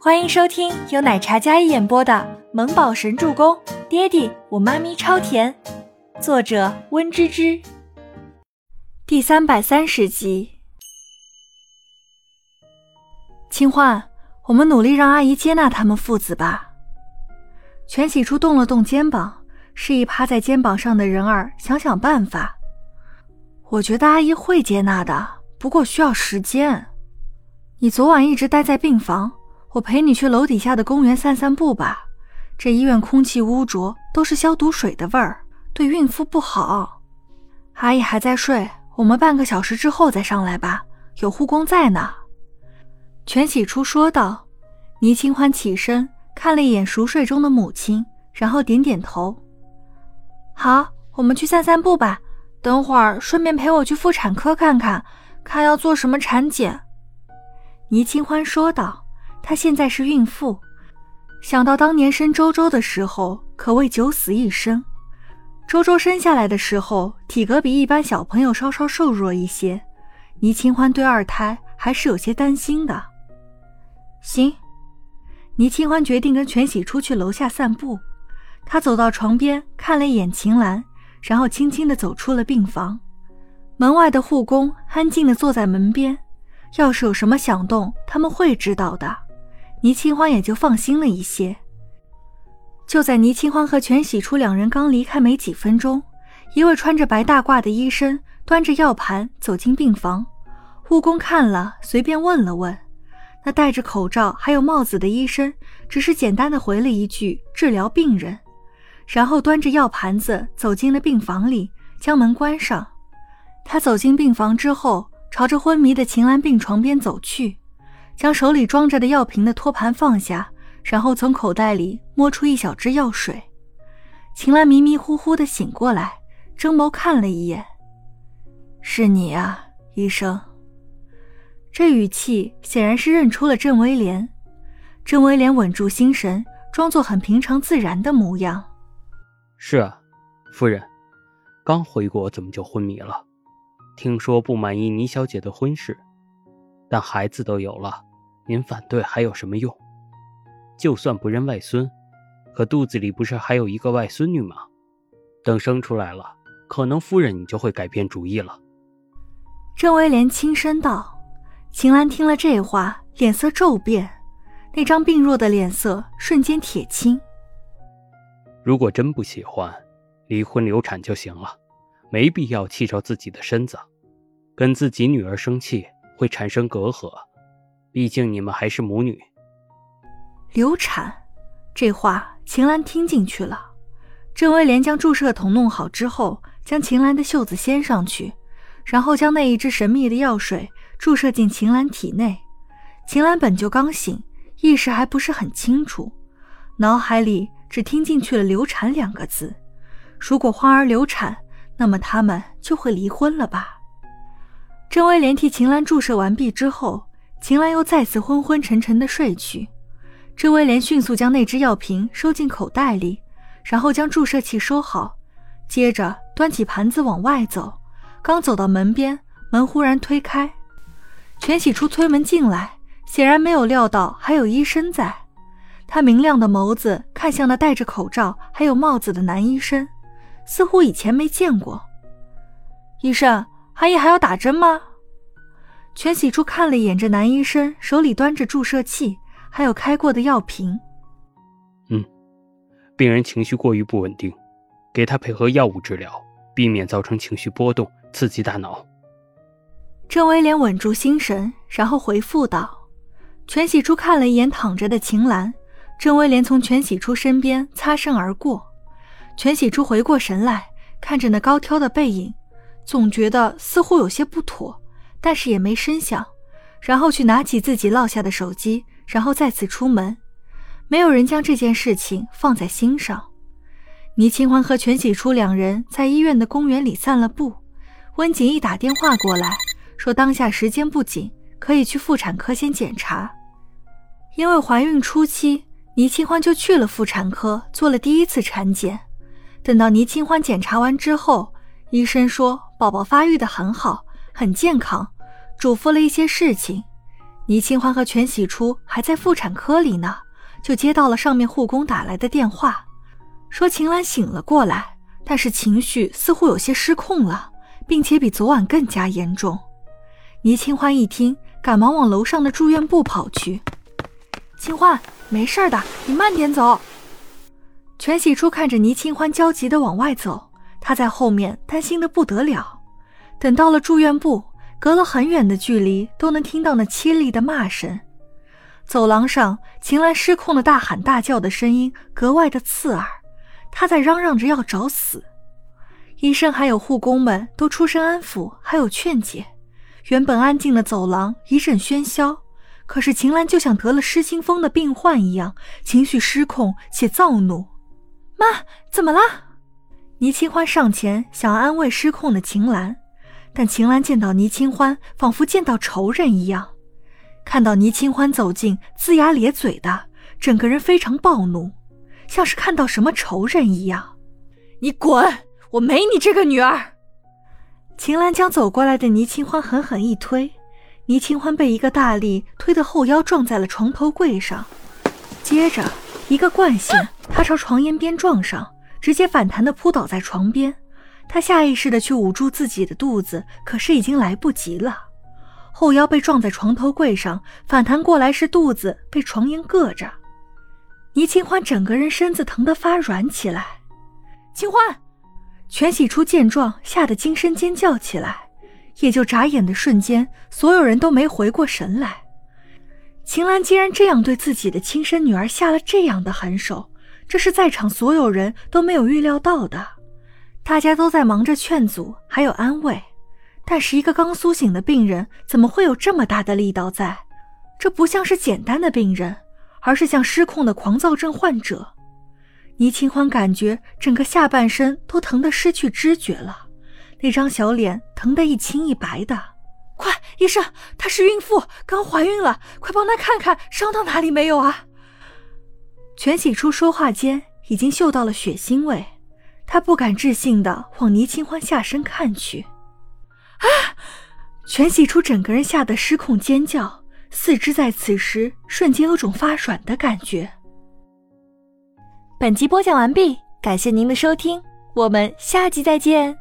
欢迎收听由奶茶嘉一演播的《萌宝神助攻》，爹地我妈咪超甜，作者温芝芝。第三百三十集。清欢，我们努力让阿姨接纳他们父子吧。全喜初动了动肩膀，示意趴在肩膀上的人儿想想办法。我觉得阿姨会接纳的，不过需要时间。你昨晚一直待在病房，我陪你去楼底下的公园散散步吧。这医院空气污浊，都是消毒水的味儿，对孕妇不好。阿姨还在睡，我们半个小时之后再上来吧，有护工在呢。全喜初说道。倪清欢起身看了一眼熟睡中的母亲，然后点点头。好，我们去散散步吧。等会儿顺便陪我去妇产科看看，看要做什么产检。倪清欢说道：“她现在是孕妇，想到当年生周周的时候，可谓九死一生。周周生下来的时候，体格比一般小朋友稍稍瘦弱一些，倪清欢对二胎还是有些担心的。”行，倪清欢决定跟全喜出去楼下散步。她走到床边，看了一眼秦岚，然后轻轻地走出了病房。门外的护工安静地坐在门边。要是有什么响动，他们会知道的。倪清欢也就放心了一些。就在倪清欢和全喜初两人刚离开没几分钟，一位穿着白大褂的医生端着药盘走进病房。护工看了，随便问了问。那戴着口罩还有帽子的医生只是简单的回了一句“治疗病人”，然后端着药盘子走进了病房里，将门关上。他走进病房之后。朝着昏迷的秦岚病床边走去，将手里装着的药瓶的托盘放下，然后从口袋里摸出一小支药水。秦岚迷迷糊糊的醒过来，睁眸看了一眼：“是你啊，医生。”这语气显然是认出了郑威廉。郑威廉稳住心神，装作很平常自然的模样：“是啊，夫人，刚回国怎么就昏迷了？”听说不满意倪小姐的婚事，但孩子都有了，您反对还有什么用？就算不认外孙，可肚子里不是还有一个外孙女吗？等生出来了，可能夫人你就会改变主意了。郑威廉轻声道。秦岚听了这话，脸色骤变，那张病弱的脸色瞬间铁青。如果真不喜欢，离婚流产就行了。没必要气着自己的身子，跟自己女儿生气会产生隔阂，毕竟你们还是母女。流产，这话秦岚听进去了。郑威廉将注射筒弄好之后，将秦岚的袖子掀上去，然后将那一支神秘的药水注射进秦岚体内。秦岚本就刚醒，意识还不是很清楚，脑海里只听进去了“流产”两个字。如果花儿流产，那么他们就会离婚了吧？郑威廉替秦岚注射完毕之后，秦岚又再次昏昏沉沉的睡去。郑威廉迅速将那只药瓶收进口袋里，然后将注射器收好，接着端起盘子往外走。刚走到门边，门忽然推开，全喜初推门进来，显然没有料到还有医生在。他明亮的眸子看向那戴着口罩还有帽子的男医生。似乎以前没见过。医生，阿姨还要打针吗？全喜初看了一眼这男医生，手里端着注射器，还有开过的药瓶。嗯，病人情绪过于不稳定，给他配合药物治疗，避免造成情绪波动，刺激大脑。郑威廉稳住心神，然后回复道：“全喜初看了一眼躺着的秦岚，郑威廉从全喜初身边擦身而过。”全喜初回过神来，看着那高挑的背影，总觉得似乎有些不妥，但是也没声响。然后去拿起自己落下的手机，然后再次出门。没有人将这件事情放在心上。倪清欢和全喜初两人在医院的公园里散了步。温景逸打电话过来，说当下时间不紧，可以去妇产科先检查。因为怀孕初期，倪清欢就去了妇产科做了第一次产检。等到倪清欢检查完之后，医生说宝宝发育的很好，很健康，嘱咐了一些事情。倪清欢和全喜初还在妇产科里呢，就接到了上面护工打来的电话，说秦岚醒了过来，但是情绪似乎有些失控了，并且比昨晚更加严重。倪清欢一听，赶忙往楼上的住院部跑去。清欢，没事的，你慢点走。全喜初看着倪清欢焦急地往外走，他在后面担心的不得了。等到了住院部，隔了很远的距离都能听到那凄厉的骂声。走廊上，秦岚失控的大喊大叫的声音格外的刺耳，她在嚷嚷着要找死。医生还有护工们都出声安抚，还有劝解。原本安静的走廊一阵喧嚣，可是秦岚就像得了失心疯的病患一样，情绪失控且躁怒。妈，怎么了？倪清欢上前想安慰失控的秦岚，但秦岚见到倪清欢，仿佛见到仇人一样。看到倪清欢走近，龇牙咧嘴的，整个人非常暴怒，像是看到什么仇人一样。你滚！我没你这个女儿。秦岚将走过来的倪清欢狠狠一推，倪清欢被一个大力推得后腰撞在了床头柜上，接着一个惯性，他朝床沿边撞上，直接反弹的扑倒在床边。他下意识的去捂住自己的肚子，可是已经来不及了，后腰被撞在床头柜上，反弹过来是肚子被床沿硌着，倪清欢整个人身子疼得发软起来。清欢。全喜初见状，吓得惊声尖叫起来。也就眨眼的瞬间，所有人都没回过神来。秦岚竟然这样对自己的亲生女儿下了这样的狠手，这是在场所有人都没有预料到的。大家都在忙着劝阻，还有安慰，但是一个刚苏醒的病人，怎么会有这么大的力道在？这不像是简单的病人，而是像失控的狂躁症患者。倪清欢感觉整个下半身都疼得失去知觉了，那张小脸疼得一青一白的。快，医生，她是孕妇，刚怀孕了，快帮她看看伤到哪里没有啊！全喜初说话间已经嗅到了血腥味，他不敢置信的往倪清欢下身看去。啊！全喜初整个人吓得失控尖叫，四肢在此时瞬间有种发软的感觉。本集播讲完毕，感谢您的收听，我们下集再见。